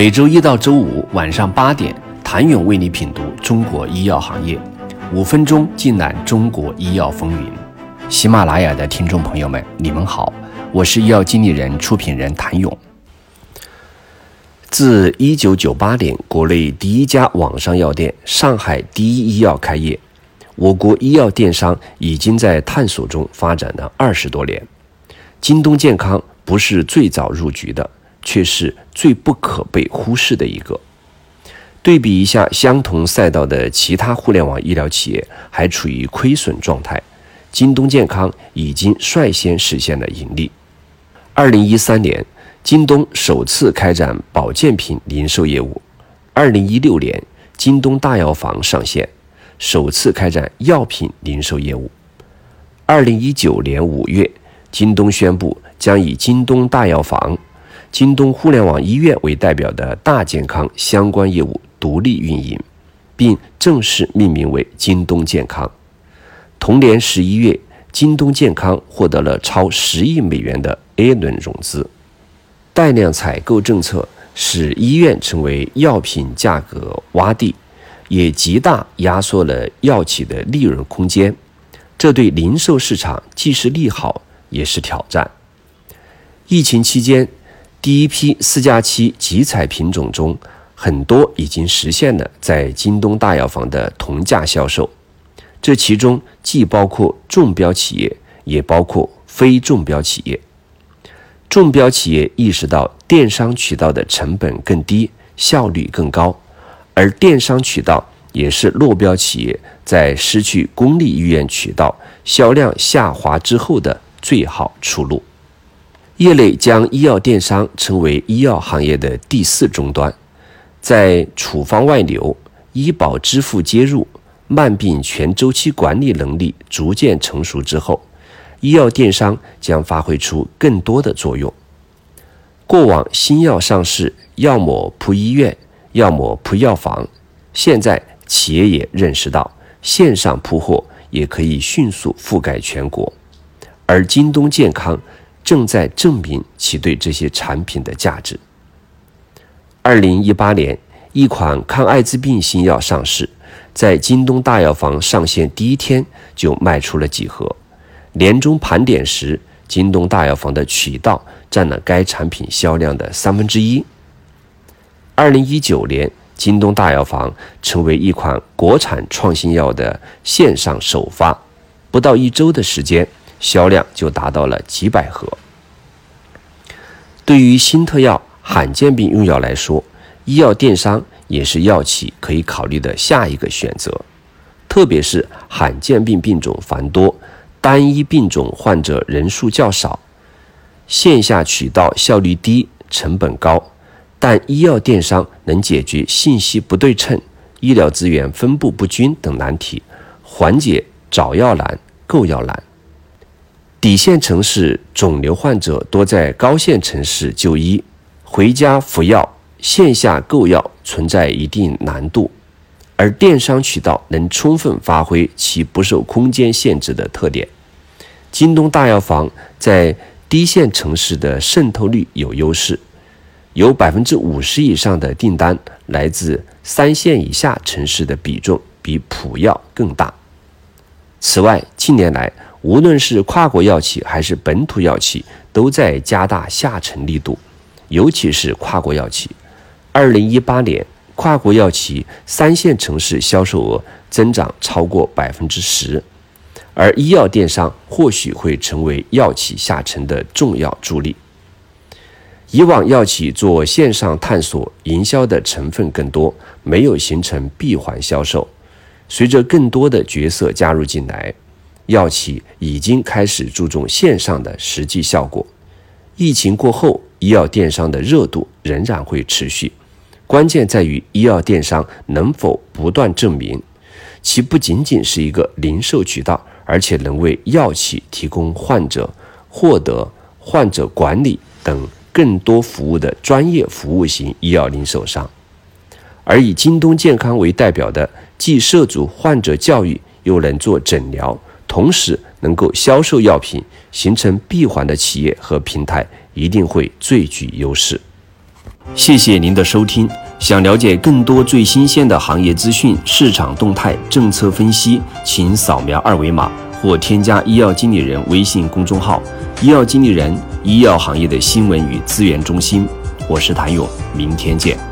每周一到周五晚上八点，谭勇为你品读中国医药行业，五分钟尽览中国医药风云。喜马拉雅的听众朋友们，你们好，我是医药经理人、出品人谭勇。自一九九八年，国内第一家网上药店——上海第一医药开业，我国医药电商已经在探索中发展了二十多年。京东健康不是最早入局的，却是最不可被忽视的一个。对比一下相同赛道的其他互联网医疗企业，还处于亏损状态，京东健康已经率先实现了盈利。二零一三年，京东首次开展保健品零售业务；二零一六年，京东大药房上线，首次开展药品零售业务；二零一九年五月。京东宣布将以京东大药房、京东互联网医院为代表的大健康相关业务独立运营，并正式命名为京东健康。同年十一月，京东健康获得了超十亿美元的 A 轮融资。带量采购政策使医院成为药品价格洼地，也极大压缩了药企的利润空间。这对零售市场既是利好。也是挑战。疫情期间，第一批四加七集采品种中，很多已经实现了在京东大药房的同价销售。这其中既包括中标企业，也包括非中标企业。中标企业意识到电商渠道的成本更低，效率更高，而电商渠道也是落标企业在失去公立医院渠道、销量下滑之后的。最好出路。业内将医药电商称为医药行业的第四终端，在处方外流、医保支付接入、慢病全周期管理能力逐渐成熟之后，医药电商将发挥出更多的作用。过往新药上市，要么铺医院，要么铺药房，现在企业也认识到，线上铺货也可以迅速覆盖全国。而京东健康正在证明其对这些产品的价值。二零一八年，一款抗艾滋病新药上市，在京东大药房上线第一天就卖出了几盒。年终盘点时，京东大药房的渠道占了该产品销量的三分之一。二零一九年，京东大药房成为一款国产创新药的线上首发，不到一周的时间。销量就达到了几百盒。对于新特药、罕见病用药来说，医药电商也是药企可以考虑的下一个选择。特别是罕见病病种繁多，单一病种患者人数较少，线下渠道效率低、成本高，但医药电商能解决信息不对称、医疗资源分布不均等难题，缓解找药难、购药难。底线城市肿瘤患者多在高线城市就医，回家服药、线下购药存在一定难度，而电商渠道能充分发挥其不受空间限制的特点。京东大药房在低线城市的渗透率有优势，有百分之五十以上的订单来自三线以下城市的比重比普药更大。此外，近年来，无论是跨国药企还是本土药企，都在加大下沉力度，尤其是跨国药企。二零一八年，跨国药企三线城市销售额增长超过百分之十，而医药电商或许会成为药企下沉的重要助力。以往药企做线上探索营销的成分更多，没有形成闭环销售。随着更多的角色加入进来。药企已经开始注重线上的实际效果。疫情过后，医药电商的热度仍然会持续，关键在于医药电商能否不断证明，其不仅仅是一个零售渠道，而且能为药企提供患者获得患者管理等更多服务的专业服务型医药零售商。而以京东健康为代表的，既涉足患者教育，又能做诊疗。同时能够销售药品，形成闭环的企业和平台，一定会最具优势。谢谢您的收听。想了解更多最新鲜的行业资讯、市场动态、政策分析，请扫描二维码或添加医药经理人微信公众号“医药经理人”，医药行业的新闻与资源中心。我是谭勇，明天见。